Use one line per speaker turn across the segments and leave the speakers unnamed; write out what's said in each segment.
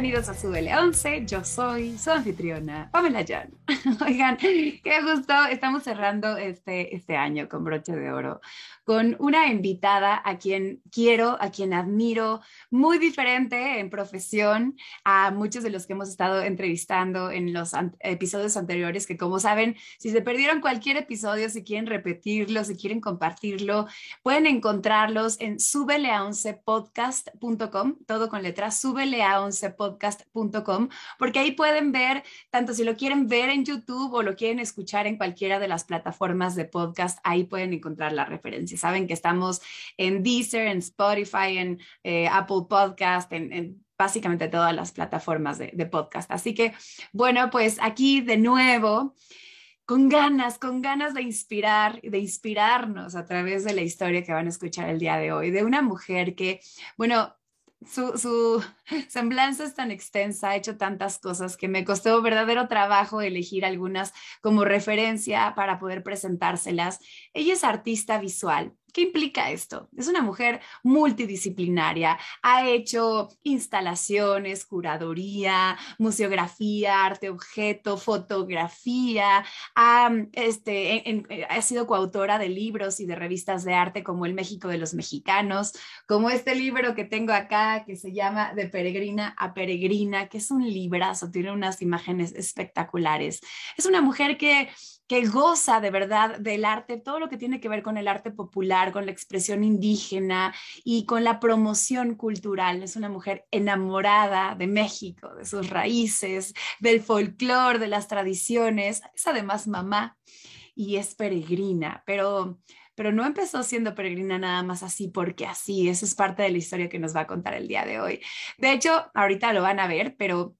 Bienvenidos a Súbele 11. Yo soy su anfitriona, Pamela Jan. Oigan, qué gusto. Estamos cerrando este, este año con broche de oro con una invitada a quien quiero, a quien admiro, muy diferente en profesión a muchos de los que hemos estado entrevistando en los episodios anteriores, que como saben, si se perdieron cualquier episodio, si quieren repetirlo, si quieren compartirlo, pueden encontrarlos en subelea11podcast.com, todo con letras, subelea11podcast.com, porque ahí pueden ver, tanto si lo quieren ver en YouTube o lo quieren escuchar en cualquiera de las plataformas de podcast, ahí pueden encontrar la referencia saben que estamos en Deezer, en Spotify, en eh, Apple Podcast, en, básicamente todas las plataformas de, de, podcast. Así que, bueno, pues aquí de nuevo, con ganas, con ganas de inspirar, de inspirarnos a través de la historia que van a escuchar el día de hoy, de una mujer que, bueno, su, su, semblanza es tan extensa, ha hecho tantas cosas que me costó verdadero trabajo elegir algunas como referencia para poder presentárselas. Ella es artista visual, ¿Qué implica esto? Es una mujer multidisciplinaria, ha hecho instalaciones, curaduría, museografía, arte objeto, fotografía, ha, este, ha sido coautora de libros y de revistas de arte como El México de los Mexicanos, como este libro que tengo acá que se llama De Peregrina a Peregrina, que es un librazo, tiene unas imágenes espectaculares. Es una mujer que que goza de verdad del arte, todo lo que tiene que ver con el arte popular, con la expresión indígena y con la promoción cultural. Es una mujer enamorada de México, de sus raíces, del folclore, de las tradiciones. Es además mamá y es peregrina, pero pero no empezó siendo peregrina nada más así porque así, eso es parte de la historia que nos va a contar el día de hoy. De hecho, ahorita lo van a ver, pero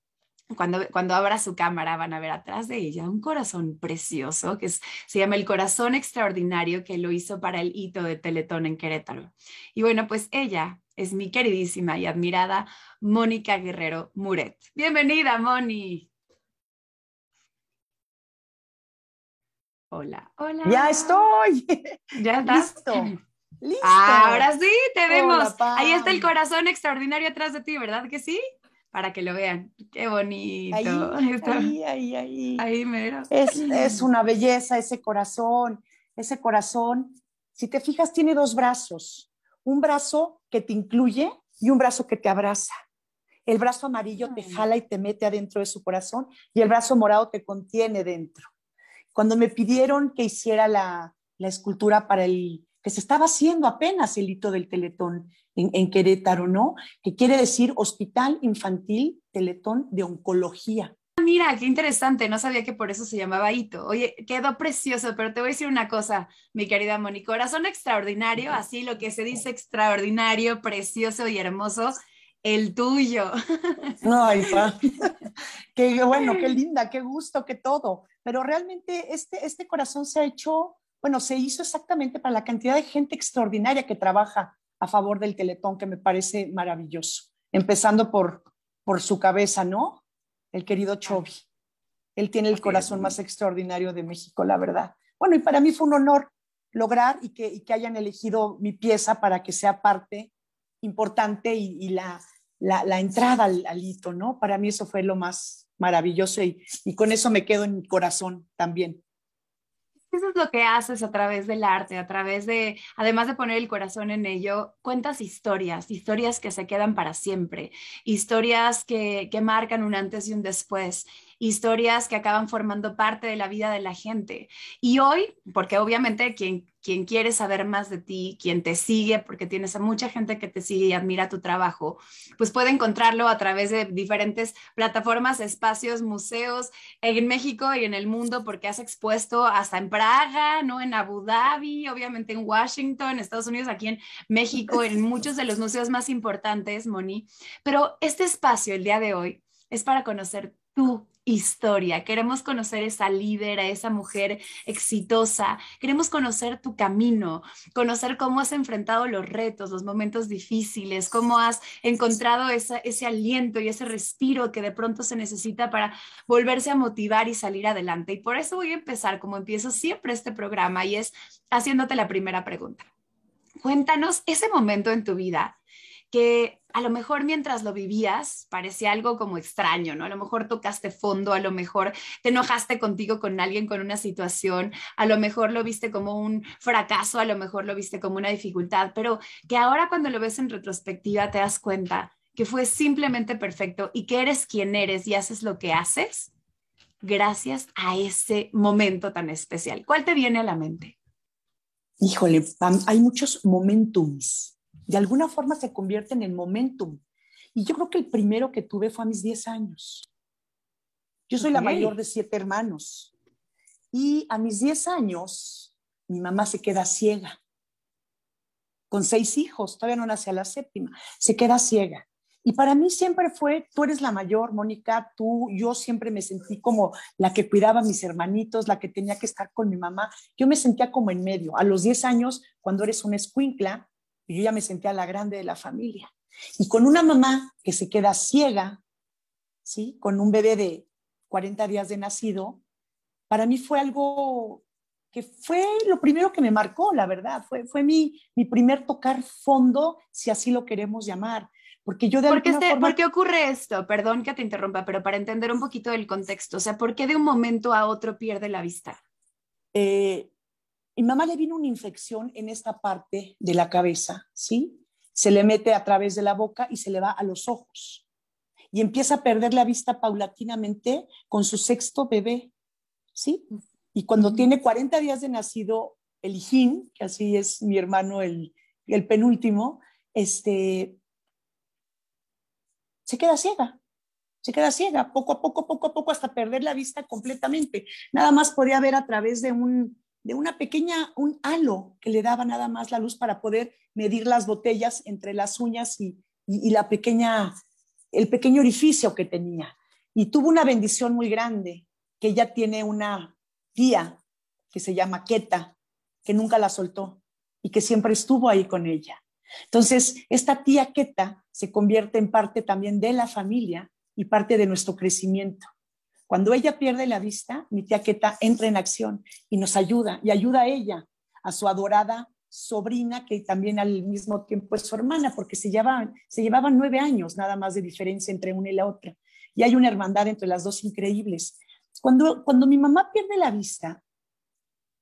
cuando, cuando abra su cámara van a ver atrás de ella un corazón precioso que se llama el corazón extraordinario que lo hizo para el hito de Teletón en Querétaro. Y bueno, pues ella es mi queridísima y admirada Mónica Guerrero Muret. Bienvenida, Moni. Hola, hola.
Ya estoy.
Ya estás.
Listo. Listo.
Ahora sí, te vemos. Ahí está el corazón extraordinario atrás de ti, ¿verdad que sí? Para que lo vean. Qué bonito.
Ahí, ahí, ahí,
ahí. mero.
Es, es una belleza ese corazón, ese corazón. Si te fijas, tiene dos brazos. Un brazo que te incluye y un brazo que te abraza. El brazo amarillo te jala y te mete adentro de su corazón y el brazo morado te contiene dentro. Cuando me pidieron que hiciera la, la escultura para el que se estaba haciendo apenas el hito del Teletón en, Querétaro, ¿no? Que quiere decir Hospital Infantil Teletón de Oncología.
Ah, mira, qué interesante, no sabía que por eso se llamaba hito. Oye, quedó precioso, pero te voy a decir una cosa, mi querida Moni, corazón extraordinario, así lo que se dice extraordinario, precioso y hermoso, el tuyo.
Ay, pa. qué bueno, qué linda, qué gusto, qué todo. Pero realmente este, este corazón se ha hecho bueno, se hizo exactamente para la cantidad de gente extraordinaria que trabaja a favor del Teletón, que me parece maravilloso. Empezando por, por su cabeza, ¿no? El querido Chovy. Él tiene el corazón más extraordinario de México, la verdad. Bueno, y para mí fue un honor lograr y que, que hayan elegido mi pieza para que sea parte importante y, la, la, entrada al, al, hito, ¿no? Para mí eso fue lo más maravilloso y, y con eso me quedo en mi corazón también.
Eso es lo que haces a través del arte, a través de, además de poner el corazón en ello, cuentas historias, historias que se quedan para siempre, historias que, que marcan un antes y un después historias que acaban formando parte de la vida de la gente. Y hoy, porque obviamente quien, quien quiere saber más de ti, quien te sigue, porque tienes a mucha gente que te sigue y admira tu trabajo, pues puede encontrarlo a través de diferentes plataformas, espacios, museos en México y en el mundo, porque has expuesto hasta en Praga, ¿no? En Abu Dhabi, obviamente en Washington, en Estados Unidos, aquí en México, en muchos de los museos más importantes, Moni. Pero este espacio, el día de hoy, es para conocer tu historia, queremos conocer esa líder, a esa mujer exitosa, queremos conocer tu camino, conocer cómo has enfrentado los retos, los momentos difíciles, cómo has encontrado ese aliento y ese respiro que de pronto se necesita para volverse a motivar y salir adelante. Y por eso voy a empezar como empiezo siempre este programa y es haciéndote la primera pregunta. Cuéntanos ese momento en tu vida que a lo mejor mientras lo vivías parecía algo como extraño, ¿no? A lo mejor tocaste fondo, a lo mejor te enojaste contigo con alguien con una situación, a lo mejor lo viste como un fracaso, a lo mejor lo viste como una dificultad, pero que ahora cuando lo ves en retrospectiva te das cuenta que fue simplemente perfecto y que eres quien eres y haces lo que haces gracias a ese momento tan especial. ¿Cuál te viene a la mente?
Híjole, hay muchos momentums de alguna forma se convierten en momentum. Y yo creo que el primero que tuve fue a mis 10 años. Yo soy la mayor de siete hermanos. Y a mis 10 años, mi mamá se queda ciega. Con seis hijos, todavía no nace a la séptima, se queda ciega. Y para mí siempre fue, tú eres la mayor, Mónica, tú, yo siempre me sentí como la que cuidaba a mis hermanitos, la que tenía que estar con mi mamá. Yo me sentía como en medio. A los 10 años, cuando eres una escuincla, y yo ya me sentía la grande de la familia. Y con una mamá que se queda ciega, ¿sí? Con un bebé de 40 días de nacido, para mí fue algo que fue lo primero que me marcó, la verdad. Fue, fue mi, mi primer tocar fondo, si así lo queremos llamar. Porque yo de
¿Por qué, ¿Por qué ocurre esto? Perdón que te interrumpa, pero para entender un poquito del contexto, o sea, ¿por qué de un momento a otro pierde la vista?
Eh, mi mamá le vino una infección en esta parte de la cabeza, ¿sí? Se le mete a través de la boca y se le va a los ojos. Y empieza a perder la vista paulatinamente con su sexto bebé, ¿sí? Y cuando tiene 40 días de nacido, el hijín, que así es mi hermano, el, el penúltimo, este, se queda ciega, se queda ciega, poco a poco, poco a poco, hasta perder la vista completamente. Nada más podía ver a través de un, de una pequeña, un halo que le daba nada más la luz para poder medir las botellas entre las uñas y, la pequeña, el pequeño orificio que tenía. Y tuvo una bendición muy grande, que ella tiene una tía que se llama Queta, que nunca la soltó y que siempre estuvo ahí con ella. Entonces, esta tía Queta se convierte en parte también de la familia y parte de nuestro crecimiento. Cuando ella pierde la vista, mi tía Queta entra en acción y nos ayuda, y ayuda a ella, a su adorada sobrina, que también al mismo tiempo es su hermana, porque se llevaban, nueve años nada más de diferencia entre una y la otra. Y hay una hermandad entre las dos increíbles. Cuando, cuando mi mamá pierde la vista,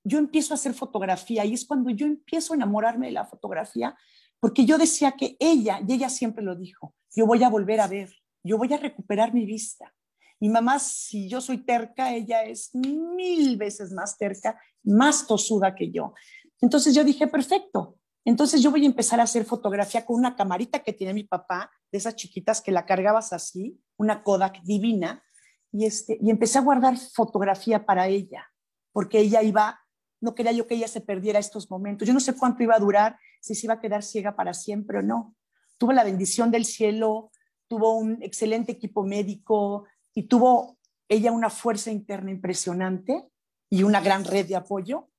yo empiezo a hacer fotografía y es cuando yo empiezo a enamorarme de la fotografía, porque yo decía que ella, y ella siempre lo dijo, yo voy a volver a ver, yo voy a recuperar mi vista. Mi mamá, si yo soy terca, ella es mil veces más terca, más tosuda que yo. Entonces yo dije, perfecto. Entonces yo voy a empezar a hacer fotografía con una camarita que tiene mi papá, de esas chiquitas que la cargabas así, una Kodak divina, y, este, y empecé a guardar fotografía para ella, porque ella iba, no quería yo que ella se perdiera estos momentos. Yo no sé cuánto iba a durar, si se iba a quedar ciega para siempre o no. Tuvo la bendición del cielo, tuvo un excelente equipo médico, y tuvo ella una fuerza interna impresionante y una gran red de apoyo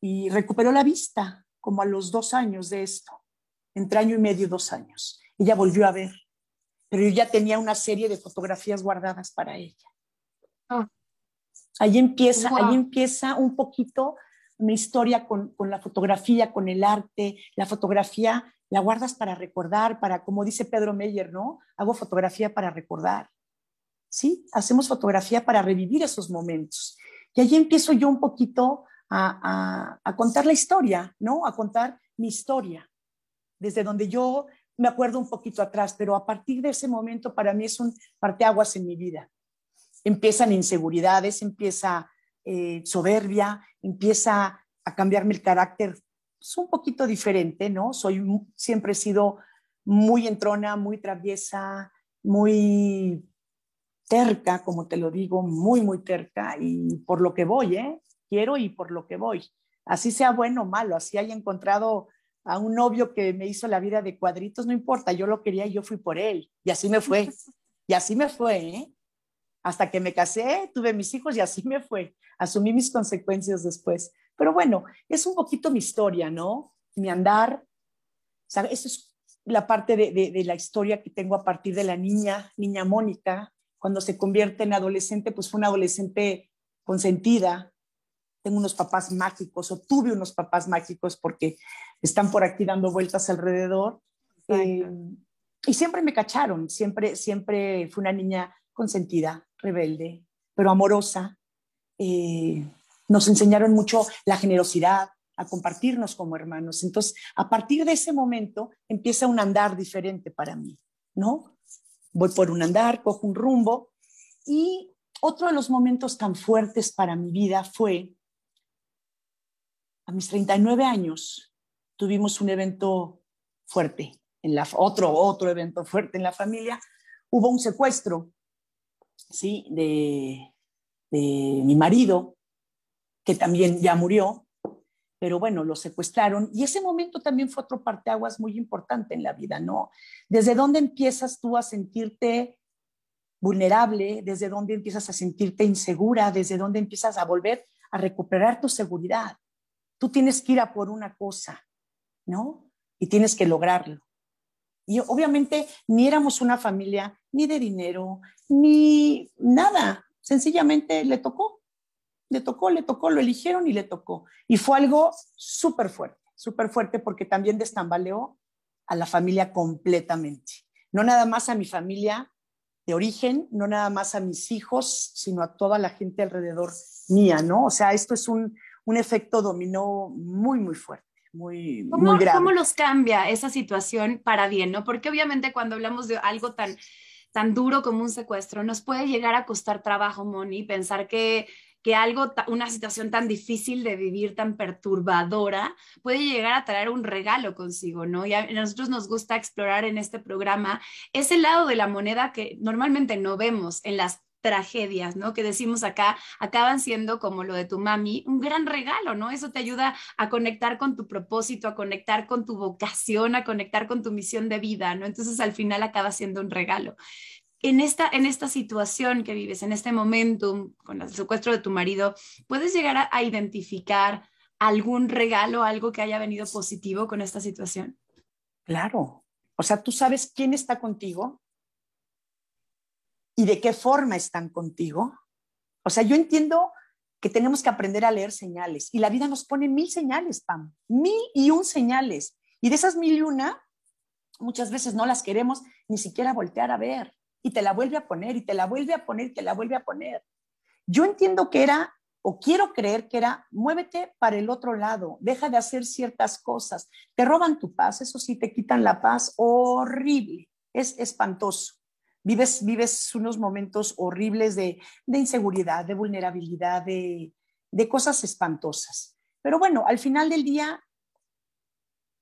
y recuperó la vista como a los dos años de esto, entre año y medio, dos años. Ella volvió a ver, pero yo ya tenía una serie de fotografías guardadas para ella. Ah. Ahí empieza, ahí empieza un poquito mi historia con, con, la fotografía, con el arte. La fotografía la guardas para recordar, para, como dice Pedro Meyer, ¿no? Hago fotografía para recordar. ¿Sí? Hacemos fotografía para revivir esos momentos. Y allí empiezo yo un poquito a, contar la historia, ¿no? A contar mi historia, desde donde yo me acuerdo un poquito atrás, pero a partir de ese momento para mí es un parteaguas en mi vida. Empiezan inseguridades, empieza eh, soberbia, empieza a cambiarme el carácter. Es un poquito diferente, ¿no? Soy, siempre he sido muy entrona, muy traviesa, muy terca, como te lo digo, muy, muy terca y por lo que voy, ¿eh? Quiero y por lo que voy. Así sea bueno o malo, así haya encontrado a un novio que me hizo la vida de cuadritos, no importa, yo lo quería y yo fui por él. Y así me fue. Y así me fue, ¿eh? Hasta que me casé, tuve mis hijos y así me fue. Asumí mis consecuencias después. Pero bueno, es un poquito mi historia, ¿no? Mi andar. O esa es la parte de, de la historia que tengo a partir de la niña, niña Mónica, cuando se convierte en adolescente, pues fue una adolescente consentida. Tengo unos papás mágicos o tuve unos papás mágicos porque están por aquí dando vueltas alrededor. Eh, y siempre me cacharon, siempre, siempre fue una niña consentida, rebelde, pero amorosa. Eh, nos enseñaron mucho la generosidad, a compartirnos como hermanos. Entonces, a partir de ese momento empieza un andar diferente para mí, ¿no? Voy por un andar, cojo un rumbo. Y otro de los momentos tan fuertes para mi vida fue, a mis 39 años, tuvimos un evento fuerte, en la, otro, otro evento fuerte en la familia. Hubo un secuestro, ¿sí? De, de mi marido, que también ya murió, pero bueno, lo secuestraron y ese momento también fue otro parteaguas muy importante en la vida, ¿no? ¿Desde dónde empiezas tú a sentirte vulnerable? ¿Desde dónde empiezas a sentirte insegura? ¿Desde dónde empiezas a volver a recuperar tu seguridad? Tú tienes que ir a por una cosa, ¿no? Y tienes que lograrlo. Y obviamente ni éramos una familia ni de dinero, ni nada. Sencillamente le tocó le tocó, le tocó, lo eligieron y le tocó. Y fue algo súper fuerte, súper fuerte porque también destambaleó a la familia completamente. No nada más a mi familia de origen, no nada más a mis hijos, sino a toda la gente alrededor mía, ¿no? O sea, esto es un, un efecto dominó muy, muy fuerte. Muy,
¿Cómo,
muy grave.
¿Cómo los cambia esa situación para bien, no? Porque obviamente cuando hablamos de algo tan, tan duro como un secuestro, nos puede llegar a costar trabajo, Moni, pensar que que algo, una situación tan difícil de vivir, tan perturbadora, puede llegar a traer un regalo consigo, ¿no? Y a nosotros nos gusta explorar en este programa ese lado de la moneda que normalmente no vemos en las tragedias, ¿no? Que decimos acá, acaban siendo como lo de tu mami, un gran regalo, ¿no? Eso te ayuda a conectar con tu propósito, a conectar con tu vocación, a conectar con tu misión de vida, ¿no? Entonces al final acaba siendo un regalo en esta, en esta situación que vives, en este momento, con el secuestro de tu marido, ¿puedes llegar a, a, identificar algún regalo, algo que haya venido positivo con esta situación?
Claro. O sea, tú sabes quién está contigo y de qué forma están contigo. O sea, yo entiendo que tenemos que aprender a leer señales y la vida nos pone mil señales, Pam, mil y un señales. Y de esas mil y una, muchas veces no las queremos ni siquiera voltear a ver y te la vuelve a poner y te la vuelve a poner y te la vuelve a poner. Yo entiendo que era, o quiero creer que era, muévete para el otro lado, deja de hacer ciertas cosas. Te roban tu paz, eso sí, te quitan la paz, horrible, es espantoso. Vives, vives unos momentos horribles de, de inseguridad, de vulnerabilidad, de, de cosas espantosas. Pero bueno, al final del día,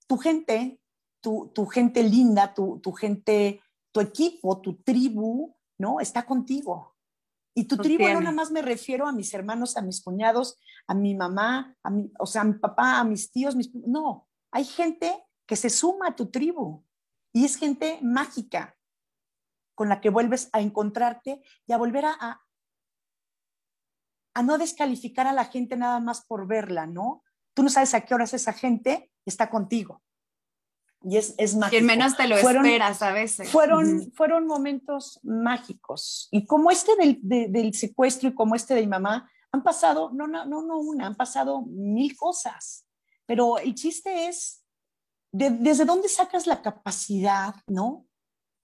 tu gente, tu, tu gente linda, tu, tu gente tu equipo, tu tribu, ¿no? Está contigo. Y tu tribu no nada más me refiero a mis hermanos, a mis cuñados, a mi mamá, a mi, o sea, a mi papá, a mis tíos, mis, no, hay gente que se suma a tu tribu y es gente mágica con la que vuelves a encontrarte y a volver a, a, a no descalificar a la gente nada más por verla, ¿no? Tú no sabes a qué horas esa gente está contigo. Y es, es mágico.
Quien menos te lo fueron, esperas a veces.
Fueron, uh -huh. fueron momentos mágicos. Y como este del, de, del, secuestro y como este de mi mamá, han pasado, no, no, no, no una, han pasado mil cosas. Pero el chiste es, de, ¿desde dónde sacas la capacidad, no?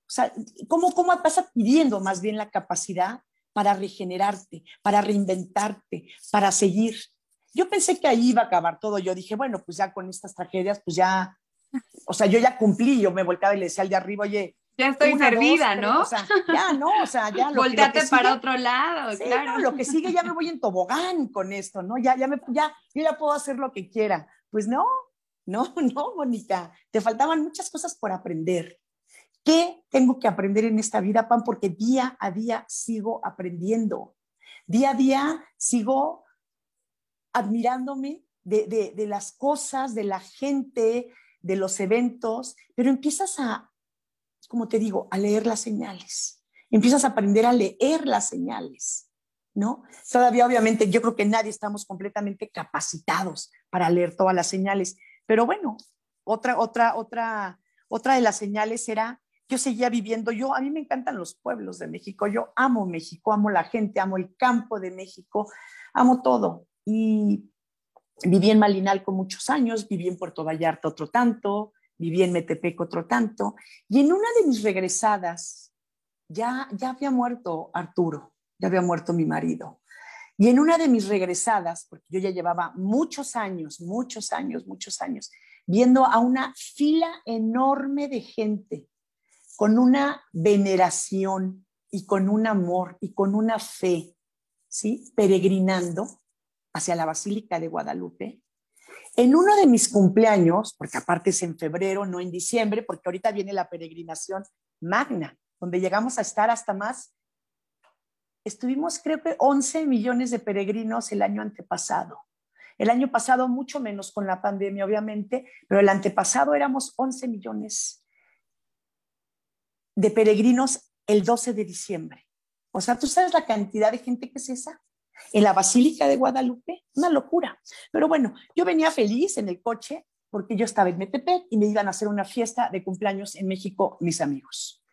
O sea, ¿cómo, ¿cómo vas adquiriendo más bien la capacidad para regenerarte, para reinventarte, para seguir? Yo pensé que ahí iba a acabar todo. Yo dije, bueno, pues ya con estas tragedias, pues ya o sea, yo ya cumplí, yo me volcaba y le decía al de arriba, oye,
ya estoy una, servida, dos, ¿no?
O sea, ya no, o sea, ya
lo, Volteate lo que para sigue, otro lado,
sí,
claro.
No, lo que sigue ya me voy en tobogán con esto, ¿no? Ya, ya, me, ya, yo ya puedo hacer lo que quiera. Pues no, no, no, Mónica, te faltaban muchas cosas por aprender. ¿Qué tengo que aprender en esta vida, Pan? Porque día a día sigo aprendiendo. Día a día sigo admirándome de, de, de las cosas, de la gente, de los eventos, pero empiezas a, como te digo, a leer las señales. Empiezas a aprender a leer las señales, ¿no? Todavía, obviamente, yo creo que nadie estamos completamente capacitados para leer todas las señales, pero bueno, otra, otra, otra, otra de las señales era, yo seguía viviendo, yo, a mí me encantan los pueblos de México, yo amo México, amo la gente, amo el campo de México, amo todo. Y Viví en Malinalco muchos años, viví en Puerto Vallarta otro tanto, viví en Metepec otro tanto, y en una de mis regresadas, ya, ya había muerto Arturo, ya había muerto mi marido. Y en una de mis regresadas, porque yo ya llevaba muchos años, muchos años, muchos años, viendo a una fila enorme de gente con una veneración y con un amor y con una fe, ¿sí? Peregrinando hacia la Basílica de Guadalupe. En uno de mis cumpleaños, porque aparte es en febrero, no en diciembre, porque ahorita viene la peregrinación magna, donde llegamos a estar hasta más, estuvimos creo que 11 millones de peregrinos el año antepasado. El año pasado mucho menos con la pandemia, obviamente, pero el antepasado éramos 11 millones de peregrinos el 12 de diciembre. O sea, ¿tú sabes la cantidad de gente que es esa? En la Basílica de Guadalupe, una locura. Pero bueno, yo venía feliz en el coche porque yo estaba en Metepec y me iban a hacer una fiesta de cumpleaños en México mis amigos.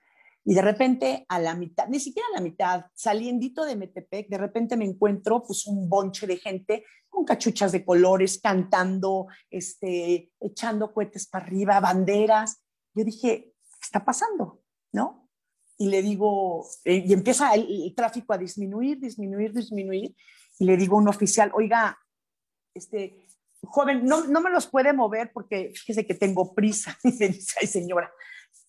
Y de repente, a la mitad, ni siquiera a la mitad, saliendito de Metepec, de repente me encuentro pues un bonche de gente con cachuchas de colores, cantando, este, echando cohetes para arriba, banderas. Yo dije, ¿qué está pasando? ¿No? Y le digo, eh, y empieza el, tráfico a disminuir, disminuir, disminuir. Y le digo a un oficial, oiga, este, joven, no, no me los puede mover porque fíjese que tengo prisa. Y me dice, ay señora,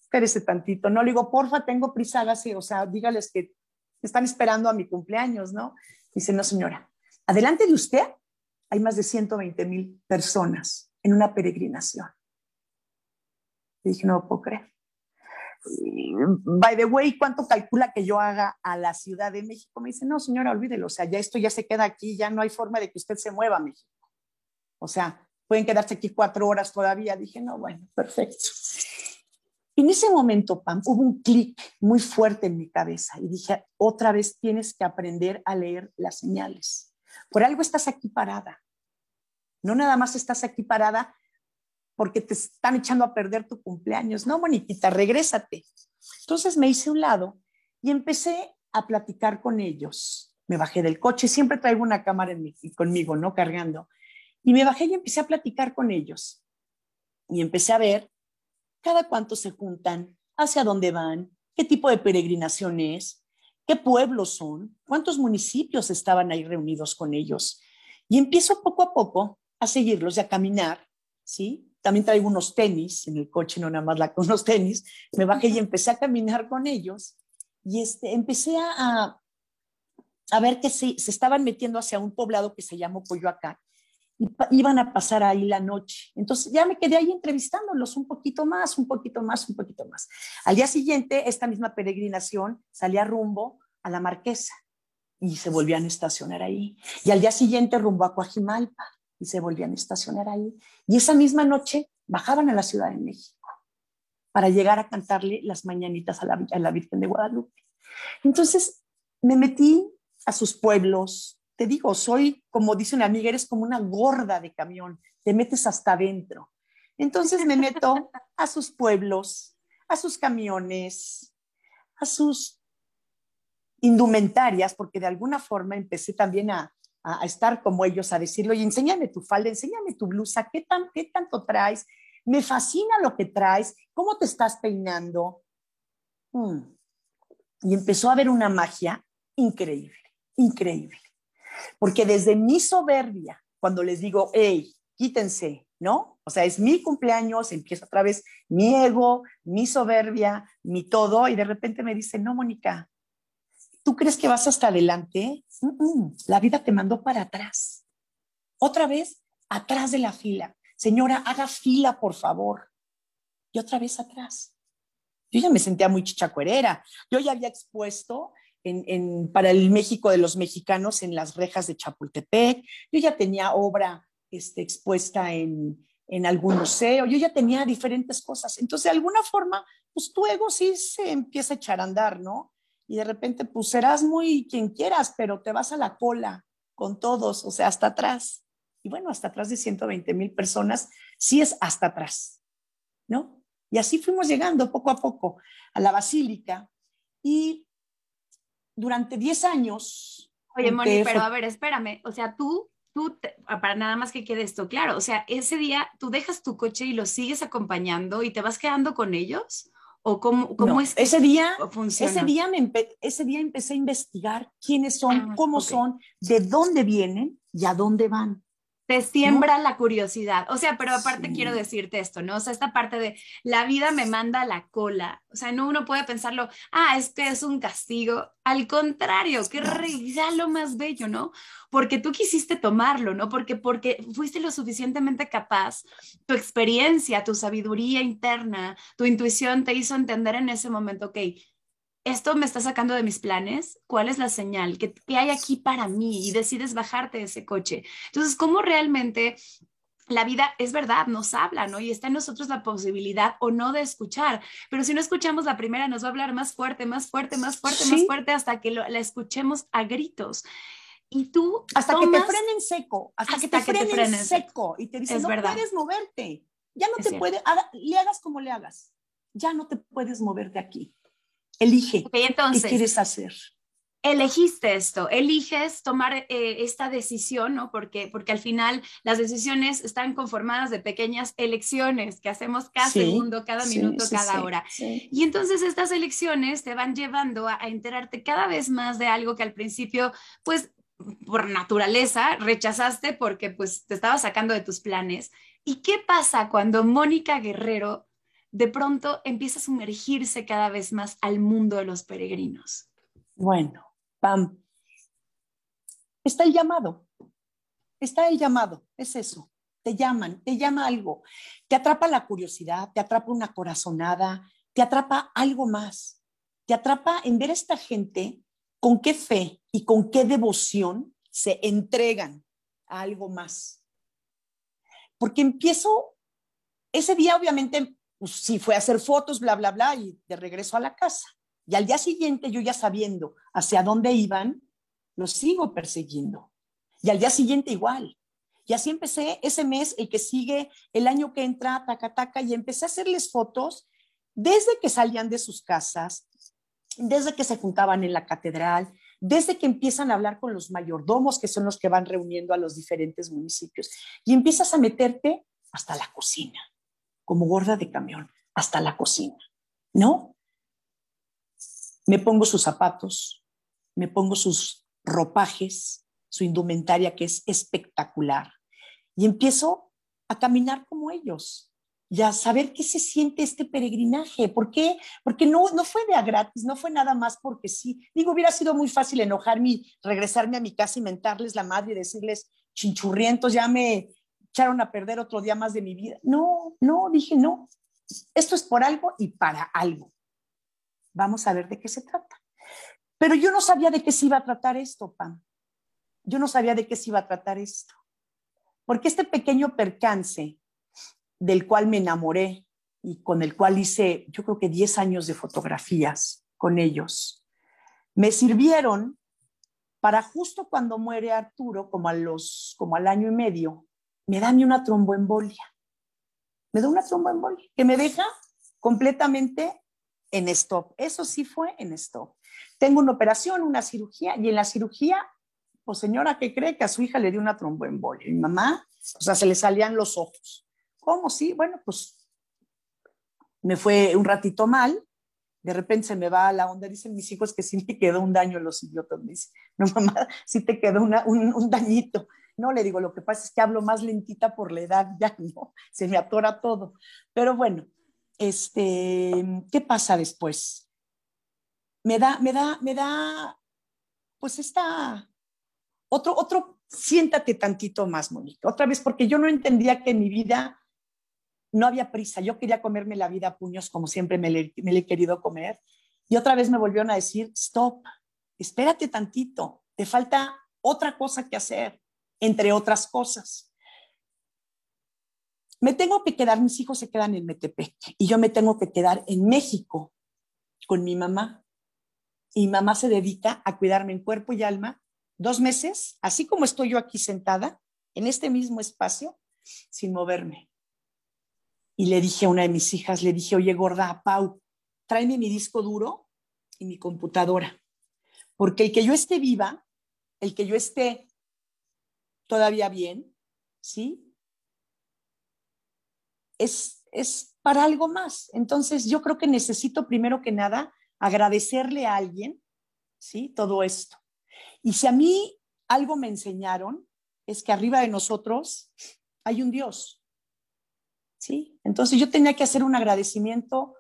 espérese tantito. No, le digo, porfa, tengo prisa, hágase, o sea, dígales que están esperando a mi cumpleaños, ¿no? Dice, no, señora, adelante de usted hay más de 120 mil personas en una peregrinación. Y dije, no puedo creer. By the way, ¿cuánto calcula que yo haga a la Ciudad de México? Me dice, no, señora, olvídelo, o sea, ya esto ya se queda aquí, ya no hay forma de que usted se mueva a México. O sea, pueden quedarse aquí cuatro horas todavía. Dije, no, bueno, perfecto. En ese momento, Pam, hubo un clic muy fuerte en mi cabeza y dije, otra vez tienes que aprender a leer las señales. Por algo estás aquí parada. No nada más estás aquí parada porque te están echando a perder tu cumpleaños. No, Moniquita, regrésate. Entonces me hice un lado y empecé a platicar con ellos. Me bajé del coche, siempre traigo una cámara conmigo, ¿no? Cargando. Y me bajé y empecé a platicar con ellos. Y empecé a ver cada cuánto se juntan, hacia dónde van, qué tipo de peregrinación es, qué pueblos son, cuántos municipios estaban ahí reunidos con ellos. Y empiezo poco a poco a seguirlos y a caminar, ¿sí? También traigo unos tenis en el coche, no nada más unos tenis. Me bajé y empecé a caminar con ellos y este, empecé a, a ver que se, se estaban metiendo hacia un poblado que se llama Coyoacán iban a pasar ahí la noche. Entonces ya me quedé ahí entrevistándolos un poquito más, un poquito más, un poquito más. Al día siguiente, esta misma peregrinación salía rumbo a la Marquesa y se volvían a estacionar ahí. Y al día siguiente rumbo a Coajimalpa y se volvían a estacionar ahí. Y esa misma noche bajaban a la Ciudad de México para llegar a cantarle las mañanitas a la, a la Virgen de Guadalupe. Entonces me metí a sus pueblos, te digo, soy, como dice una amiga, eres como una gorda de camión, te metes hasta adentro. Entonces me meto a sus pueblos, a sus camiones, a sus indumentarias, porque de alguna forma empecé también a, estar como ellos, a decirle, oye, enséñame tu falda, enséñame tu blusa, ¿qué, tan, qué tanto traes? Me fascina lo que traes, ¿cómo te estás peinando? Mm. Y empezó a haber una magia increíble, increíble. Porque desde mi soberbia, cuando les digo, hey, quítense, ¿no? O sea, es mi cumpleaños, empieza otra vez mi ego, mi soberbia, mi todo, y de repente me dicen, no, Mónica, ¿tú crees que vas hasta adelante? la vida te mandó para atrás. Otra vez, atrás de la fila. Señora, haga fila, por favor. Y otra vez atrás. Yo ya me sentía muy chichacuerera. Yo ya había expuesto para el México de los mexicanos en las rejas de Chapultepec. Yo ya tenía obra este, expuesta en, en algún museo, yo ya tenía diferentes cosas. Entonces, de alguna forma, pues tu ego sí se empieza a echar andar, ¿no? Y de repente, pues serás muy quien quieras, pero te vas a la cola con todos, o sea, hasta atrás. Y bueno, hasta atrás de 120 mil personas, sí es hasta atrás, ¿no? Y así fuimos llegando poco a poco a la basílica. Y durante 10 años.
Oye, Moni, pero a ver, espérame. O sea, tú tú, para nada más que quede esto claro, o sea, ese día tú dejas tu coche y los sigues acompañando y te vas quedando con ellos. ¿O cómo, cómo es
ese día, Ese día, me ese día empecé a investigar quiénes son, ah, cómo son, de dónde vienen y a dónde van
te siembra la curiosidad. O sea, pero aparte quiero decirte esto, ¿no? O sea, esta parte de la vida me manda la cola. O sea, no uno puede pensarlo, ah, es que es un castigo. Al contrario, qué regalo más bello, ¿no? Porque tú quisiste tomarlo, ¿no? Porque, porque fuiste lo suficientemente capaz, tu experiencia, tu sabiduría interna, tu intuición te hizo entender en ese momento, ok, esto me está sacando de mis planes, ¿cuál es la señal? ¿Qué, hay aquí para mí? Y decides bajarte de ese coche. Entonces, ¿cómo realmente la vida es verdad, nos habla, ¿no? Y está en nosotros la posibilidad o no de escuchar. Pero si no escuchamos la primera, nos va a hablar más fuerte, más fuerte, más fuerte, más fuerte, hasta que la escuchemos a gritos. Y tú.
Hasta que te frenen seco, hasta, que te, frenen, seco. Y te dicen, no puedes moverte. Ya no te puedes, le hagas como le hagas. Ya no te puedes mover de aquí. Elige. entonces, ¿Qué quieres hacer?
Elegiste esto, eliges tomar eh, esta decisión, ¿no? Porque, porque al final las decisiones están conformadas de pequeñas elecciones que hacemos cada segundo, cada minuto, cada hora. Y entonces estas elecciones te van llevando a, a enterarte cada vez más de algo que al principio, pues, por naturaleza rechazaste porque pues te estaba sacando de tus planes. ¿Y qué pasa cuando Mónica Guerrero de pronto empieza a sumergirse cada vez más al mundo de los peregrinos?
Bueno, Pam, está el llamado, está el llamado, es eso, te llaman, te llama algo, te atrapa la curiosidad, te atrapa una corazonada, te atrapa algo más, te atrapa en ver a esta gente con qué fe y con qué devoción se entregan a algo más. Porque empiezo, ese día obviamente pues sí fue a hacer fotos, bla, bla, bla, y de regreso a la casa. Y al día siguiente, yo ya sabiendo hacia dónde iban, los sigo persiguiendo. Y al día siguiente igual. Y así empecé ese mes, el que sigue, el año que entra, taca, taca, y empecé a hacerles fotos desde que salían de sus casas, desde que se juntaban en la catedral, desde que empiezan a hablar con los mayordomos, que son los que van reuniendo a los diferentes municipios, y empiezas a meterte hasta la cocina como gorda de camión hasta la cocina, ¿no? Me pongo sus zapatos, me pongo sus ropajes, su indumentaria que es espectacular y empiezo a caminar como ellos y a saber qué se siente este peregrinaje. ¿Por qué? Porque no, no fue de a gratis, no fue nada más porque sí. Digo, hubiera sido muy fácil enojarme y regresarme a mi casa y mentarles la madre y decirles, chinchurrientos, ya me, echaron a perder otro día más de mi vida. No, no, dije no. Esto es por algo y para algo. Vamos a ver de qué se trata. Pero yo no sabía de qué se iba a tratar esto, Pam. Yo no sabía de qué se iba a tratar esto. Porque este pequeño percance del cual me enamoré y con el cual hice, yo creo que 10 años de fotografías con ellos, me sirvieron para justo cuando muere Arturo, como, a los, como al año y medio, me da a una tromboembolia. Me da una tromboembolia que me deja completamente en stop. Eso sí fue en stop. Tengo una operación, una cirugía, y en la cirugía, pues señora, ¿qué cree que a su hija le dio una tromboembolia? Mi mamá, o sea, se le salían los ojos. ¿Cómo? Sí, bueno, pues me fue un ratito mal, de repente se me va la onda, dicen mis hijos que sí me quedó un daño los idiotas, me dicen, no mamá, sí te quedó un, un, dañito. No, le digo, lo que pasa es que hablo más lentita por la edad, ya no, se me atora todo. Pero bueno, este, ¿qué pasa después? Me da, me da, me da, pues esta, otro, otro, siéntate tantito más, Mónica, otra vez, porque yo no entendía que en mi vida no había prisa, yo quería comerme la vida a puños como siempre me me le he querido comer. Y otra vez me volvieron a decir, stop, espérate tantito, te falta otra cosa que hacer entre otras cosas. Me tengo que quedar, mis hijos se quedan en Metepec y yo me tengo que quedar en México con mi mamá. Y mamá se dedica a cuidarme en cuerpo y alma dos meses, así como estoy yo aquí sentada, en este mismo espacio, sin moverme. Y le dije a una de mis hijas, le dije, oye, gorda, Pau, tráeme mi disco duro y mi computadora. Porque el que yo esté viva, el que yo esté todavía bien, ¿sí? Es, es para algo más. Entonces, yo creo que necesito primero que nada agradecerle a alguien, ¿sí? Todo esto. Y si a mí algo me enseñaron, es que arriba de nosotros hay un Dios, ¿sí? Entonces yo tenía que hacer un agradecimiento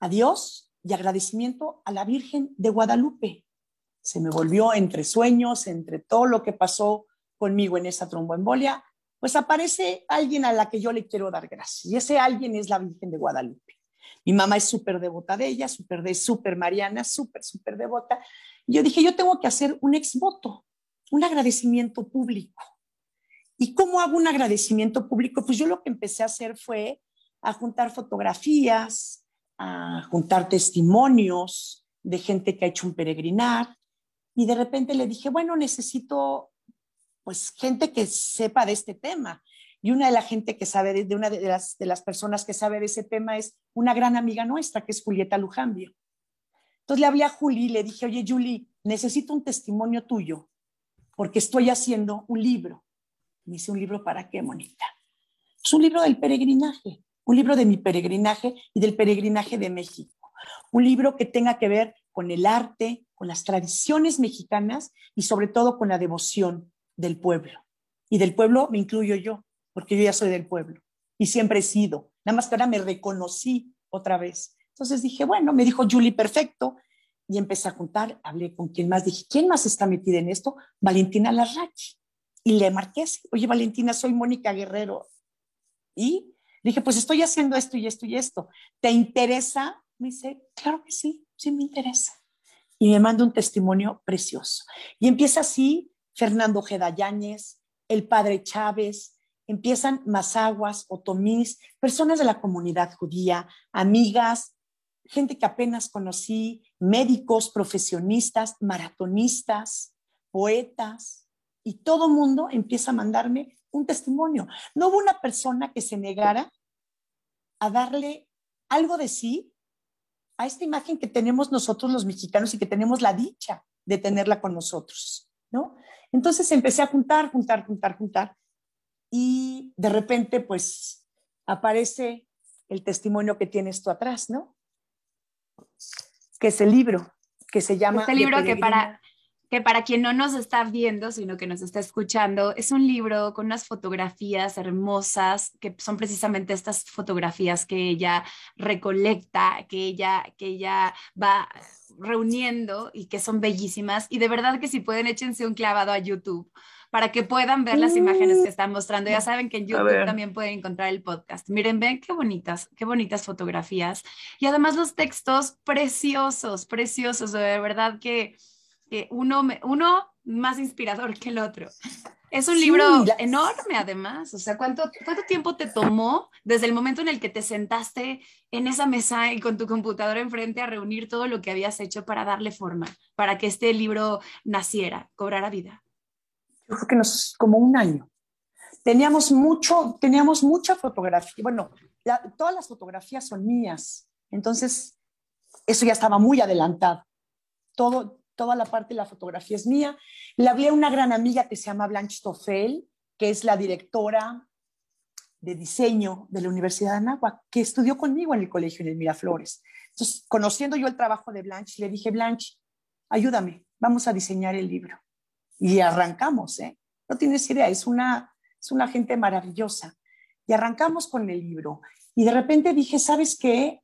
a Dios y agradecimiento a la Virgen de Guadalupe. Se me volvió entre sueños, entre todo lo que pasó conmigo en esa tromboembolia, pues aparece alguien a la que yo le quiero dar gracias. Y ese alguien es la Virgen de Guadalupe. Mi mamá es súper devota de ella, súper de súper mariana, súper, súper devota. Y yo dije, yo tengo que hacer un ex voto, un agradecimiento público. ¿Y cómo hago un agradecimiento público? Pues yo lo que empecé a hacer fue a juntar fotografías, a juntar testimonios de gente que ha hecho un peregrinar y de repente le dije, bueno, necesito pues gente que sepa de este tema. Y una de la gente que sabe, de, una de las, de las personas que sabe de ese tema es una gran amiga nuestra, que es Julieta Lujambio. Entonces le hablé a Juli y le dije, oye, Juli, necesito un testimonio tuyo, porque estoy haciendo un libro. Me dice, ¿un libro para qué, Monita? Es un libro del peregrinaje un libro de mi peregrinaje y del peregrinaje de México, un libro que tenga que ver con el arte, con las tradiciones mexicanas y sobre todo con la devoción del pueblo. Y del pueblo me incluyo yo, porque yo ya soy del pueblo y siempre he sido. Nada más que ahora me reconocí otra vez. Entonces dije, bueno, me dijo Julie, perfecto. Y empecé a juntar, hablé con quien más, dije, ¿quién más está metida en esto? Valentina Larrachi. Y le marqué oye, Valentina, soy Mónica Guerrero. Y dije, pues estoy haciendo esto y esto y esto. ¿Te interesa? Me dice, claro que sí, sí me interesa. Y me manda un testimonio precioso. Y empieza así Fernando Yáñez, el padre Chávez, empiezan Mazaguas, Otomís, personas de la comunidad judía, amigas, gente que apenas conocí, médicos, profesionistas, maratonistas, poetas, y todo mundo empieza a mandarme un testimonio. No hubo una persona que se negara a darle algo de sí a esta imagen que tenemos nosotros los mexicanos y que tenemos la dicha de tenerla con nosotros, ¿no? Entonces empecé a juntar, juntar, juntar, juntar y de repente pues aparece el testimonio que tienes tú atrás, ¿no? Que es el libro que se llama...
Este libro que para, que para quien no nos está viendo, sino que nos está escuchando, es un libro con unas fotografías hermosas, que son precisamente estas fotografías que ella recolecta, que ella, que ella va reuniendo y que son bellísimas. Y de verdad que si pueden, échense un clavado a YouTube para que puedan ver las imágenes que están mostrando. Ya saben que en YouTube también pueden encontrar el podcast. Miren, ven qué bonitas, qué bonitas fotografías. Y además los textos preciosos, preciosos, de verdad que uno, uno más inspirador que el otro. Es un libro enorme además, o sea, ¿cuánto, ¿cuánto tiempo te tomó desde el momento en el que te sentaste en esa mesa y con tu computadora enfrente a reunir todo lo que habías hecho para darle forma, para que este libro naciera, cobrara vida?
Yo creo que nos, como un año. Teníamos mucho, teníamos mucha fotografía, bueno, todas las fotografías son mías, entonces eso ya estaba muy adelantado. Todo, toda la parte de la fotografía es mía. Le hablé a una gran amiga que se llama Blanche Toffel, que es la directora de diseño de la Universidad de Anáhuac, que estudió conmigo en el colegio en el Miraflores. Entonces, conociendo yo el trabajo de Blanche, le dije, Blanche, ayúdame, vamos a diseñar el libro. Y arrancamos, ¿eh? No tienes idea, es una, es una gente maravillosa. Y arrancamos con el libro. Y de repente dije, ¿sabes qué?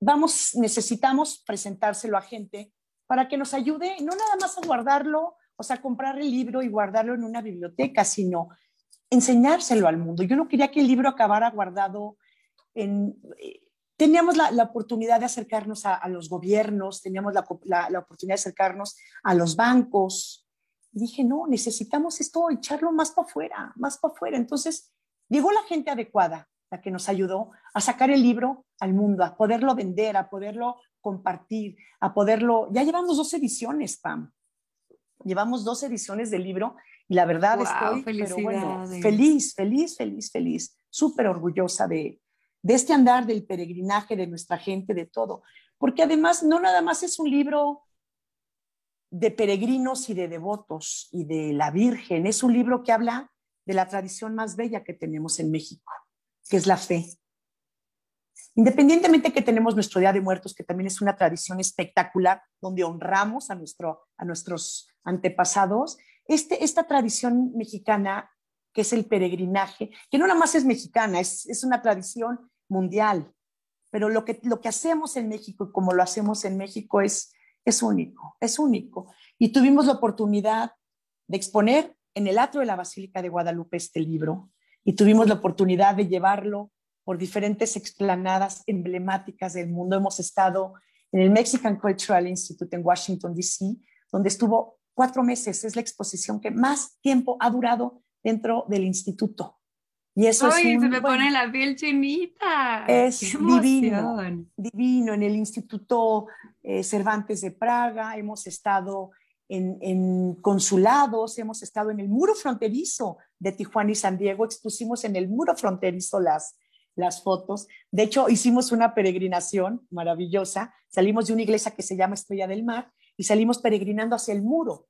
Vamos, necesitamos presentárselo a gente para que nos ayude, no nada más a guardarlo, o sea, comprar el libro y guardarlo en una biblioteca, sino enseñárselo al mundo. Yo no quería que el libro acabara guardado en... Eh, teníamos la, oportunidad de acercarnos a, los gobiernos, teníamos la, la, oportunidad de acercarnos a los bancos. Y dije, no, necesitamos esto, echarlo más para afuera, más para afuera. Entonces, llegó la gente adecuada, la que nos ayudó a sacar el libro al mundo, a poderlo vender, a poderlo compartir, a poderlo... Ya llevamos dos ediciones, Pam. Llevamos dos ediciones del libro y la verdad estoy feliz, feliz, feliz, feliz, súper orgullosa de, de este andar del peregrinaje, de nuestra gente, de todo. Porque además no nada más es un libro de peregrinos y de devotos y de la Virgen. Es un libro que habla de la tradición más bella que tenemos en México, que es la fe. Independientemente que tenemos nuestro Día de Muertos, que también es una tradición espectacular, donde honramos a, nuestro, a nuestros antepasados, este, esta tradición mexicana, que es el peregrinaje, que no nada más es mexicana, es, es una tradición mundial, pero lo que, lo que hacemos en México y como lo hacemos en México es, es único, es único. Y tuvimos la oportunidad de exponer en el atrio de la Basílica de Guadalupe este libro y tuvimos la oportunidad de llevarlo por diferentes explanadas emblemáticas del mundo. Hemos estado en el Mexican Cultural Institute en Washington, D.C., donde estuvo cuatro meses. Es la exposición que más tiempo ha durado dentro del instituto.
Y eso es un, se me pone la piel chinita.
Es divino, divino. En el Instituto eh, Cervantes de Praga hemos estado en, consulados, hemos estado en el muro fronterizo de Tijuana y San Diego, expusimos en el muro fronterizo las, las fotos. De hecho, hicimos una peregrinación maravillosa. Salimos de una iglesia que se llama Estrella del Mar y salimos peregrinando hacia el muro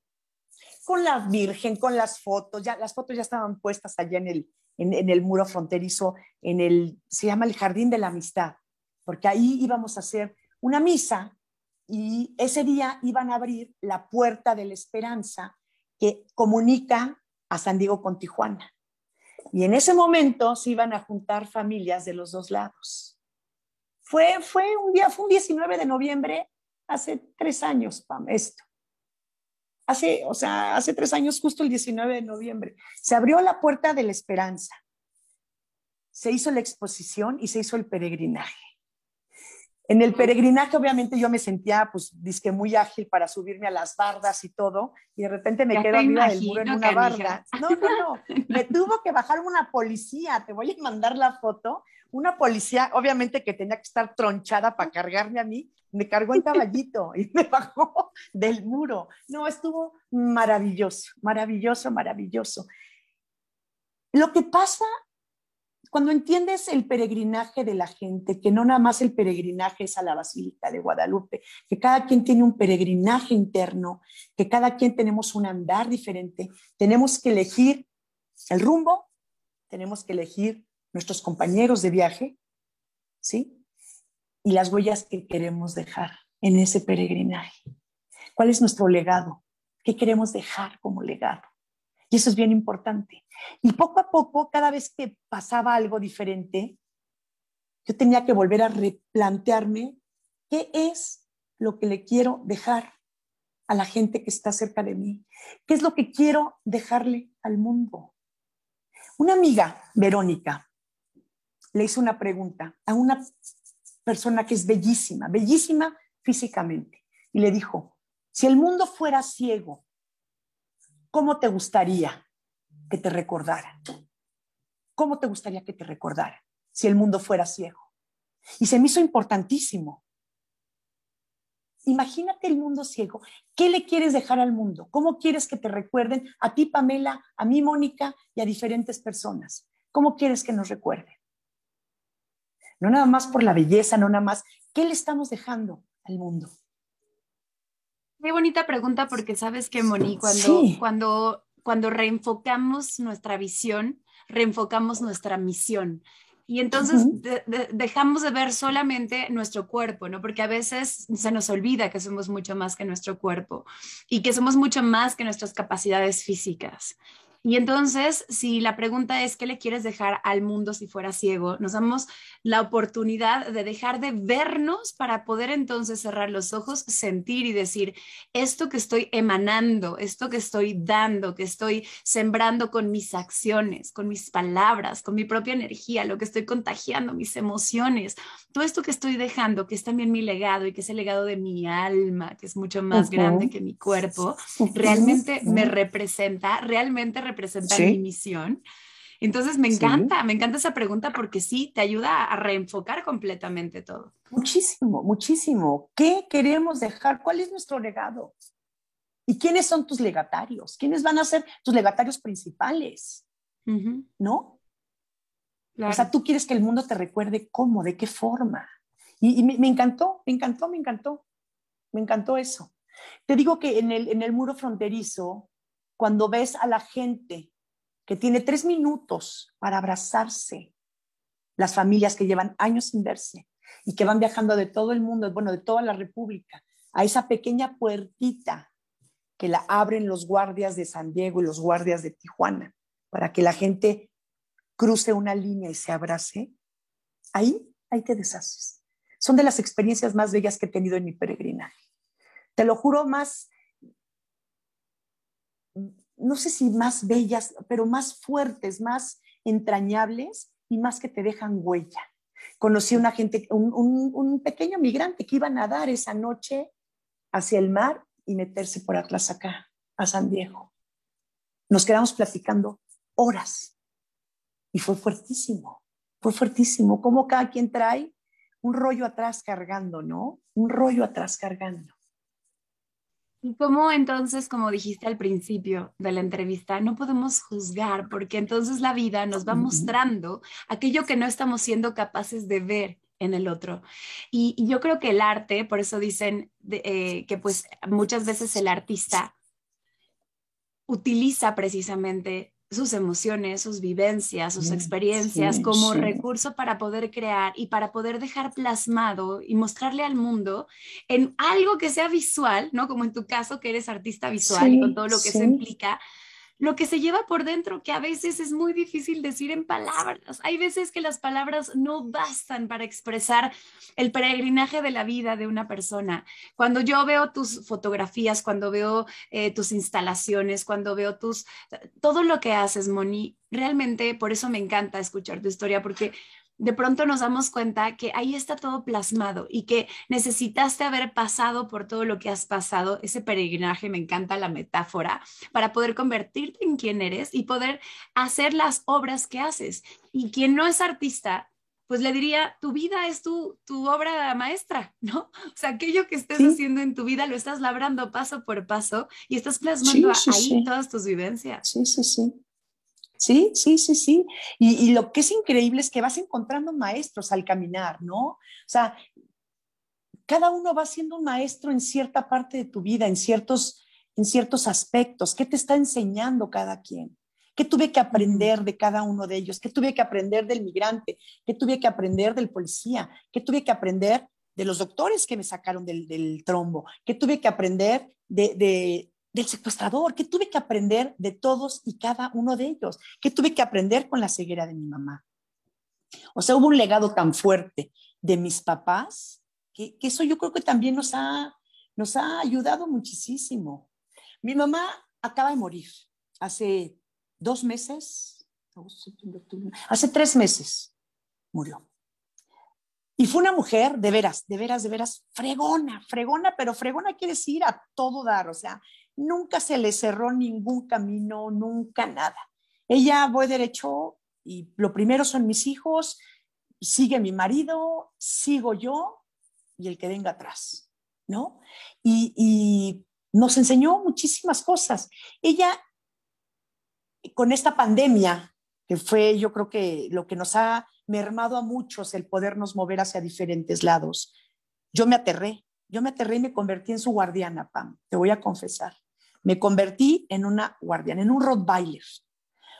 con la Virgen, con las fotos. Ya, las fotos ya estaban puestas allá en el, en, el muro fronterizo, en el, se llama el Jardín de la Amistad, porque ahí íbamos a hacer una misa y ese día iban a abrir la puerta de la esperanza que comunica a San Diego con Tijuana. Y en ese momento se iban a juntar familias de los dos lados. Fue, fue un día, fue un 19 de noviembre, hace tres años, Pam, esto. Hace, o sea, hace tres años, justo el 19 de noviembre, se abrió la puerta de la esperanza. Se hizo la exposición y se hizo el peregrinaje. En el peregrinaje, obviamente, yo me sentía, pues, disque muy ágil para subirme a las bardas y todo, y de repente me quedo arriba del muro en una barda. No, no, no. Me tuvo que bajar una policía, te voy a mandar la foto. Una policía, obviamente, que tenía que estar tronchada para cargarme a mí, me cargó el caballito y me bajó del muro. No, estuvo maravilloso, maravilloso, maravilloso. Lo que pasa cuando entiendes el peregrinaje de la gente, que no nada más el peregrinaje es a la Basílica de Guadalupe, que cada quien tiene un peregrinaje interno, que cada quien tenemos un andar diferente, tenemos que elegir el rumbo, tenemos que elegir nuestros compañeros de viaje, ¿sí? Y las huellas que queremos dejar en ese peregrinaje. ¿Cuál es nuestro legado? ¿Qué queremos dejar como legado? Y eso es bien importante. Y poco a poco, cada vez que pasaba algo diferente, yo tenía que volver a replantearme qué es lo que le quiero dejar a la gente que está cerca de mí, qué es lo que quiero dejarle al mundo. Una amiga, Verónica, le hizo una pregunta a una persona que es bellísima, bellísima físicamente, y le dijo, si el mundo fuera ciego, ¿cómo te gustaría que te recordara? ¿Cómo te gustaría que te recordara si el mundo fuera ciego? Y se me hizo importantísimo. Imagínate el mundo ciego. ¿Qué le quieres dejar al mundo? ¿Cómo quieres que te recuerden a ti, Pamela, a mí, Mónica, y a diferentes personas? ¿Cómo quieres que nos recuerden? No nada más por la belleza, no nada más. ¿Qué le estamos dejando al mundo?
Qué bonita pregunta porque sabes que, Moni, cuando, cuando, cuando reenfocamos nuestra visión, reenfocamos nuestra misión. Y entonces dejamos de ver solamente nuestro cuerpo, ¿no? Porque a veces se nos olvida que somos mucho más que nuestro cuerpo y que somos mucho más que nuestras capacidades físicas. Y entonces, si la pregunta es, ¿qué le quieres dejar al mundo si fuera ciego? Nos damos la oportunidad de dejar de vernos para poder entonces cerrar los ojos, sentir y decir, esto que estoy emanando, esto que estoy dando, que estoy sembrando con mis acciones, con mis palabras, con mi propia energía, lo que estoy contagiando, mis emociones, todo esto que estoy dejando, que es también mi legado y que es el legado de mi alma, que es mucho más grande que mi cuerpo, realmente me representa, realmente representa representar mi misión. Entonces me encanta, me encanta esa pregunta porque sí, te ayuda a reenfocar completamente todo.
Muchísimo, muchísimo. ¿Qué queremos dejar? ¿Cuál es nuestro legado? ¿Y quiénes son tus legatarios? ¿Quiénes van a ser tus legatarios principales? ¿No? O sea, tú quieres que el mundo te recuerde cómo, de qué forma. Y, me, me, encantó, me encantó, me encantó. Me encantó eso. Te digo que en el, en el muro fronterizo, cuando ves a la gente que tiene tres minutos para abrazarse, las familias que llevan años sin verse y que van viajando de todo el mundo, bueno, de toda la República, a esa pequeña puertita que la abren los guardias de San Diego y los guardias de Tijuana, para que la gente cruce una línea y se abrace, ahí, ahí te deshaces. Son de las experiencias más bellas que he tenido en mi peregrinaje. Te lo juro, más, no sé si más bellas, pero más fuertes, más entrañables y más que te dejan huella. Conocí a una gente, un, un pequeño migrante que iba a nadar esa noche hacia el mar y meterse por atrás acá, a San Diego. Nos quedamos platicando horas y fue fuertísimo, fue fuertísimo, como cada quien trae un rollo atrás cargando, ¿no? Un rollo atrás cargando.
¿Y cómo entonces, como dijiste al principio de la entrevista, no podemos juzgar porque entonces la vida nos va mostrando aquello que no estamos siendo capaces de ver en el otro? Y, yo creo que el arte, por eso dicen eh, que pues muchas veces el artista utiliza precisamente sus emociones, sus vivencias, sus experiencias como recurso para poder crear y para poder dejar plasmado y mostrarle al mundo en algo que sea visual, ¿no? Como en tu caso que eres artista visual y con todo lo que se implica, lo que se lleva por dentro, que a veces es muy difícil decir en palabras. Hay veces que las palabras no bastan para expresar el peregrinaje de la vida de una persona. Cuando yo veo tus fotografías, cuando veo eh, tus instalaciones, cuando veo tus, todo lo que haces, Moni, realmente por eso me encanta escuchar tu historia, porque de pronto nos damos cuenta que ahí está todo plasmado y que necesitaste haber pasado por todo lo que has pasado, ese peregrinaje, me encanta la metáfora, para poder convertirte en quien eres y poder hacer las obras que haces. Y quien no es artista, pues le diría, tu vida es tu, tu obra maestra, ¿no? O sea, aquello que estés haciendo en tu vida lo estás labrando paso por paso y estás plasmando ahí todas tus vivencias.
Sí, sí, sí. Sí, sí, sí, sí. Y, lo que es increíble es que vas encontrando maestros al caminar, ¿no? O sea, cada uno va siendo un maestro en cierta parte de tu vida, en ciertos, en ciertos aspectos. ¿Qué te está enseñando cada quien? ¿Qué tuve que aprender de cada uno de ellos? ¿Qué tuve que aprender del migrante? ¿Qué tuve que aprender del policía? ¿Qué tuve que aprender de los doctores que me sacaron del, trombo? ¿Qué tuve que aprender de, del secuestrador, que tuve que aprender de todos y cada uno de ellos, que tuve que aprender con la ceguera de mi mamá. O sea, hubo un legado tan fuerte de mis papás que, eso yo creo que también nos ha, nos ha ayudado muchísimo. Mi mamá acaba de morir hace dos meses, hace tres meses murió. Y fue una mujer de veras, de veras, de veras, fregona, fregona, pero fregona quiere decir a todo dar, o sea, nunca se le cerró ningún camino, nunca nada. Ella voy derecho y lo primero son mis hijos, sigue mi marido, sigo yo y el que venga atrás, ¿no? Y, y nos enseñó muchísimas cosas. Ella, con esta pandemia, que fue yo creo que lo que nos ha mermado a muchos el podernos mover hacia diferentes lados, yo me aterré, yo me aterré y me convertí en su guardiana, Pam, te voy a confesar me convertí en una guardiana, en un Rottweiler.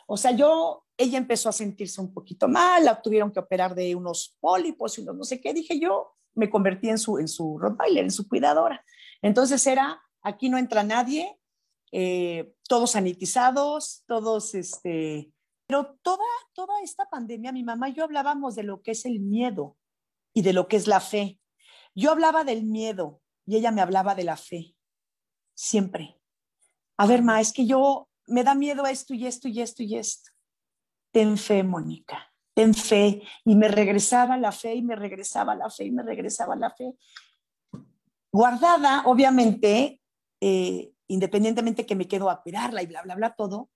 O sea, yo, ella empezó a sentirse un poquito mal, la tuvieron que operar de unos pólipos y unos no sé qué, dije yo, me convertí en su, en su Rottweiler, en su cuidadora. Entonces era, aquí no entra nadie, eh, todos sanitizados, todos, este, pero toda, toda esta pandemia, mi mamá y yo hablábamos de lo que es el miedo y de lo que es la fe. Yo hablaba del miedo y ella me hablaba de la fe, siempre a ver, ma, es que yo me da miedo esto y esto y esto y esto. Ten fe, Mónica, ten fe. Y me regresaba la fe y me regresaba la fe y me regresaba la fe. Guardada, obviamente, eh, independientemente que me quedo a cuidarla y bla, bla, bla, todo,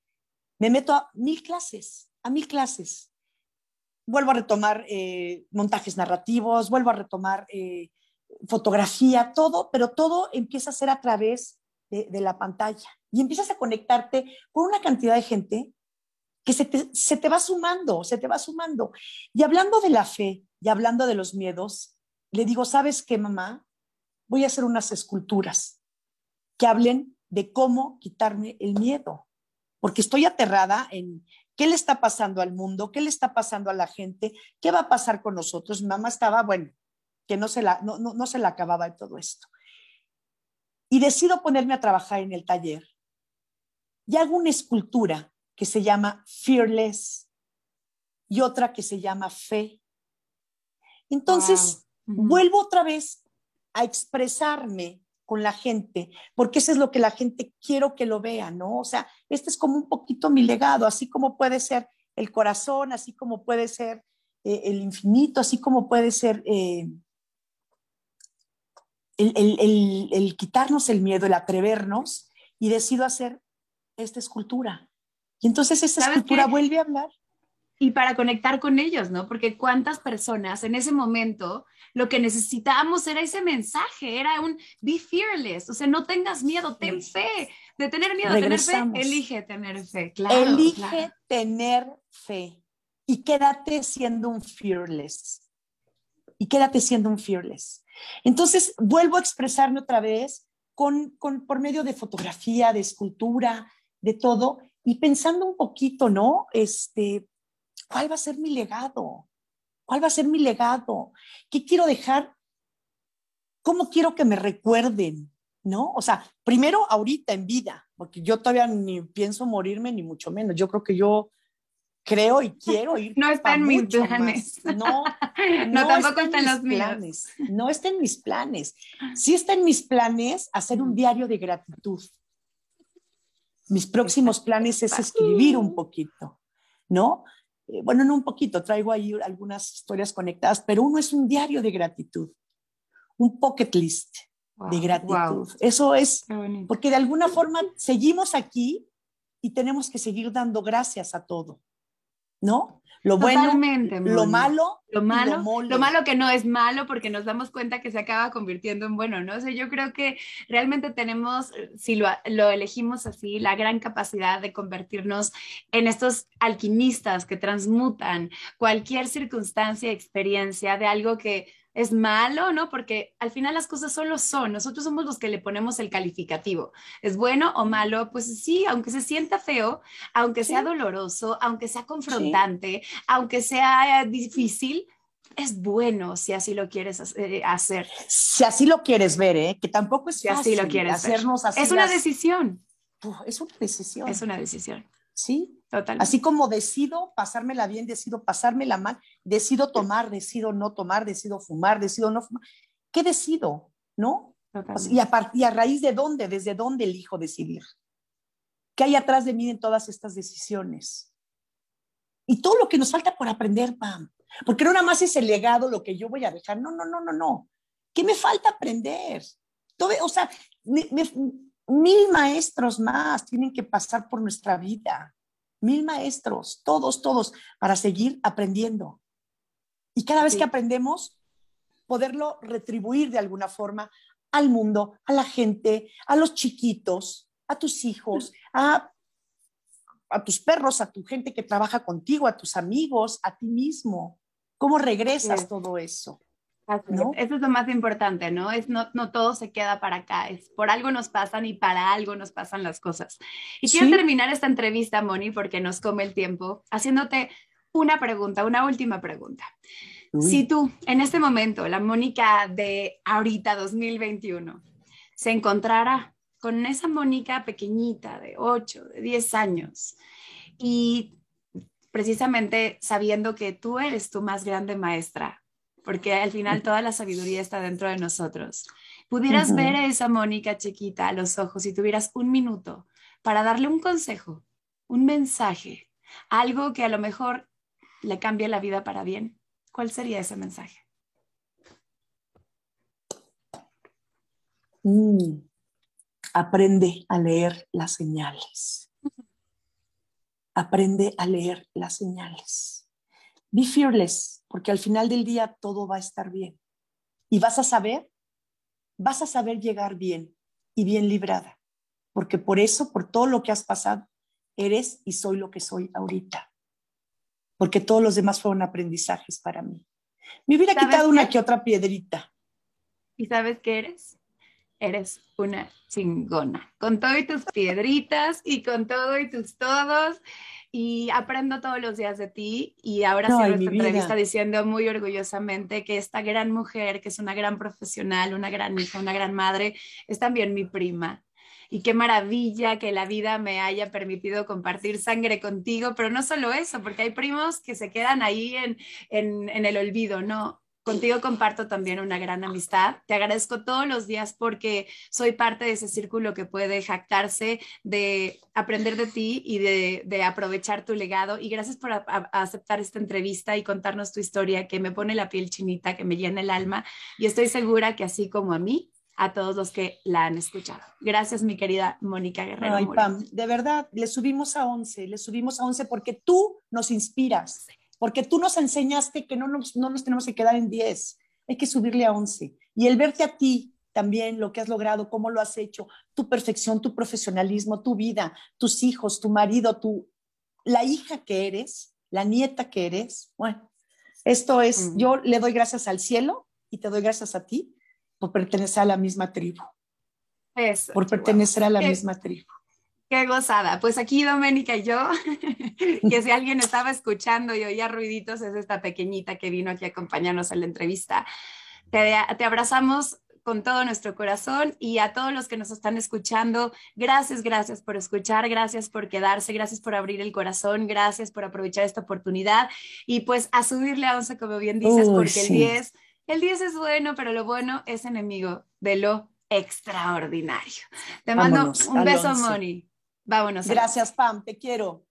me meto a mil clases, a mil clases. Vuelvo a retomar eh, montajes narrativos, vuelvo a retomar eh, fotografía, todo, pero todo empieza a ser a través de la pantalla y empiezas a conectarte con una cantidad de gente que se te, va sumando, se te va sumando. Y hablando de la fe y hablando de los miedos, le digo, ¿sabes qué, mamá? Voy a hacer unas esculturas que hablen de cómo quitarme el miedo, porque estoy aterrada en qué le está pasando al mundo, qué le está pasando a la gente, qué va a pasar con nosotros. Mamá estaba, bueno, que no se la, no, no se la acababa de todo esto. Y decido ponerme a trabajar en el taller y hago una escultura que se llama Fearless y otra que se llama Fe. Entonces, vuelvo otra vez a expresarme con la gente, porque eso es lo que la gente quiero que lo vea, ¿no? O sea, este es como un poquito mi legado, así como puede ser el corazón, así como puede ser eh, el infinito, así como puede ser eh, el, quitarnos el miedo, el atrevernos, y decido hacer esta escultura. Y entonces esta escultura vuelve a hablar.
Y para conectar con ellos, ¿no? Porque cuántas personas en ese momento lo que necesitábamos era ese mensaje, era un be fearless, o sea, no tengas miedo, ten fe. De tener miedo, tener fe, elige tener fe, claro.
Elige tener fe y quédate siendo un fearless. Y quédate siendo un fearless. Entonces, vuelvo a expresarme otra vez con, con, por medio de fotografía, de escultura, de todo, y pensando un poquito, ¿no? Este, ¿cuál va a ser mi legado? ¿Cuál va a ser mi legado? ¿Qué quiero dejar? ¿Cómo quiero que me recuerden? ¿No? O sea, primero ahorita en vida, porque yo todavía ni pienso morirme, ni mucho menos. Yo creo que yo creo y quiero ir.
No está en mis planes.
No, no, tampoco está en los planes. No está en mis planes. Sí está en mis planes hacer un diario de gratitud. Mis próximos planes es escribir un poquito, ¿no? Eh, bueno, no un poquito, traigo ahí algunas historias conectadas, pero uno es un diario de gratitud, un pocket list de gratitud. Eso es, porque de alguna forma seguimos aquí y tenemos que seguir dando gracias a todo. ¿No? Lo bueno, lo malo,
lo malo, lo, malo que no es malo porque nos damos cuenta que se acaba convirtiendo en bueno, ¿no? O sea, yo creo que realmente tenemos, si lo, lo elegimos así, la gran capacidad de convertirnos en estos alquimistas que transmutan cualquier circunstancia, experiencia de algo que es malo, ¿no? Porque al final las cosas solo son, nosotros somos los que le ponemos el calificativo. ¿Es bueno o malo? Pues sí, aunque se sienta feo, aunque sea doloroso, aunque sea confrontante, aunque sea difícil, es bueno si así lo quieres eh, hacer.
Si así lo quieres ver, ¿eh? Que tampoco es
si así lo quieres hacernos así. Es una decisión.
es una decisión.
Es una decisión.
Sí, Así como decido pasármela bien, decido pasármela mal, decido tomar, decido no tomar, decido fumar, decido no fumar. ¿Qué decido? ¿No? Y a, y a raíz de dónde, desde dónde elijo decidir. ¿Qué hay atrás de mí en todas estas decisiones? Y todo lo que nos falta por aprender, Pam. Porque no nada más es el legado lo que yo voy a dejar. No, no, no, no, no. ¿Qué me falta aprender? Todo, o sea, mil maestros más tienen que pasar por nuestra vida mil maestros, todos, todos, para seguir aprendiendo. Y cada vez que aprendemos, poderlo retribuir de alguna forma al mundo, a la gente, a los chiquitos, a tus hijos, a, a tus perros, a tu gente que trabaja contigo, a tus amigos, a ti mismo. ¿Cómo regresas todo eso?
¿No? Eso es lo más importante, ¿no? Es no, no todo se queda para acá, es por algo nos pasan y para algo nos pasan las cosas. Y quiero terminar esta entrevista, Moni, porque nos come el tiempo, haciéndote una pregunta, una última pregunta. Si tú, en este momento, la Mónica de ahorita, 2021, se encontrara con esa Mónica pequeñita de 8, de 10 años y precisamente sabiendo que tú eres tu más grande maestra, porque al final toda la sabiduría está dentro de nosotros. Pudieras ver a esa Mónica chiquita a los ojos y tuvieras un minuto para darle un consejo, un mensaje, algo que a lo mejor le cambie la vida para bien. ¿Cuál sería ese mensaje?
Mm, aprende a leer las señales. Aprende a leer las señales. Be fearless, porque al final del día todo va a estar bien. Y vas a saber, vas a saber llegar bien y bien librada, porque por eso, por todo lo que has pasado, eres y soy lo que soy ahorita. Porque todos los demás fueron aprendizajes para mí. Me hubiera quitado una que otra piedrita.
¿Y sabes qué eres? Eres una chingona, con todo y tus piedritas y con todo y tus todos. Y aprendo todos los días de ti y ahora cierro esta entrevista diciendo muy orgullosamente que esta gran mujer, que es una gran profesional, una gran hija, una gran madre, es también mi prima y qué maravilla que la vida me haya permitido compartir sangre contigo, pero no solo eso, porque hay primos que se quedan ahí en, en, en el olvido, ¿no? Contigo comparto también una gran amistad. Te agradezco todos los días porque soy parte de ese círculo que puede jactarse de aprender de ti y de, de aprovechar tu legado. Y gracias por aceptar esta entrevista y contarnos tu historia que me pone la piel chinita, que me llena el alma. Y estoy segura que así como a mí, a todos los que la han escuchado. Gracias, mi querida Mónica Guerrero.
Ay, Pam, de verdad, le subimos a 11, le subimos a 11 porque tú nos inspiras, porque tú nos enseñaste que no nos, no nos tenemos que quedar en 10, hay que subirle a 11. Y el verte a ti también, lo que has logrado, cómo lo has hecho, tu perfección, tu profesionalismo, tu vida, tus hijos, tu marido, tu, la hija que eres, la nieta que eres. Bueno, esto es, yo le doy gracias al cielo y te doy gracias a ti por pertenecer a la misma tribu. Eso, por pertenecer a la misma tribu.
Qué gozada. Pues aquí Doménica y yo, que si alguien estaba escuchando y oía ruiditos, es esta pequeñita que vino aquí a acompañarnos en la entrevista. Te, te abrazamos con todo nuestro corazón y a todos los que nos están escuchando, gracias, gracias por escuchar, gracias por quedarse, gracias por abrir el corazón, gracias por aprovechar esta oportunidad y pues a subirle a 11, como bien dices, porque el 10 el 10 es bueno, pero lo bueno es enemigo de lo extraordinario. Te mando un beso, Moni. Vámonos.
Gracias, Pam. Te quiero.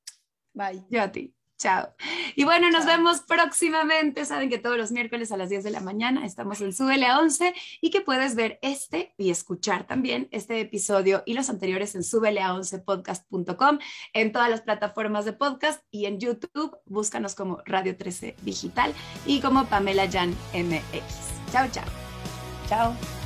Bye.
Yo a ti. Chao. Y bueno, nos vemos próximamente. Saben que todos los miércoles a las 10 de la mañana estamos en Súbele a 11 y que puedes ver este y escuchar también este episodio y los anteriores en a 11 podcastcom en todas las plataformas de podcast y en YouTube. Búscanos como Radio 13 Digital y como Pamela Jan MX. Chao, chao.
Chao.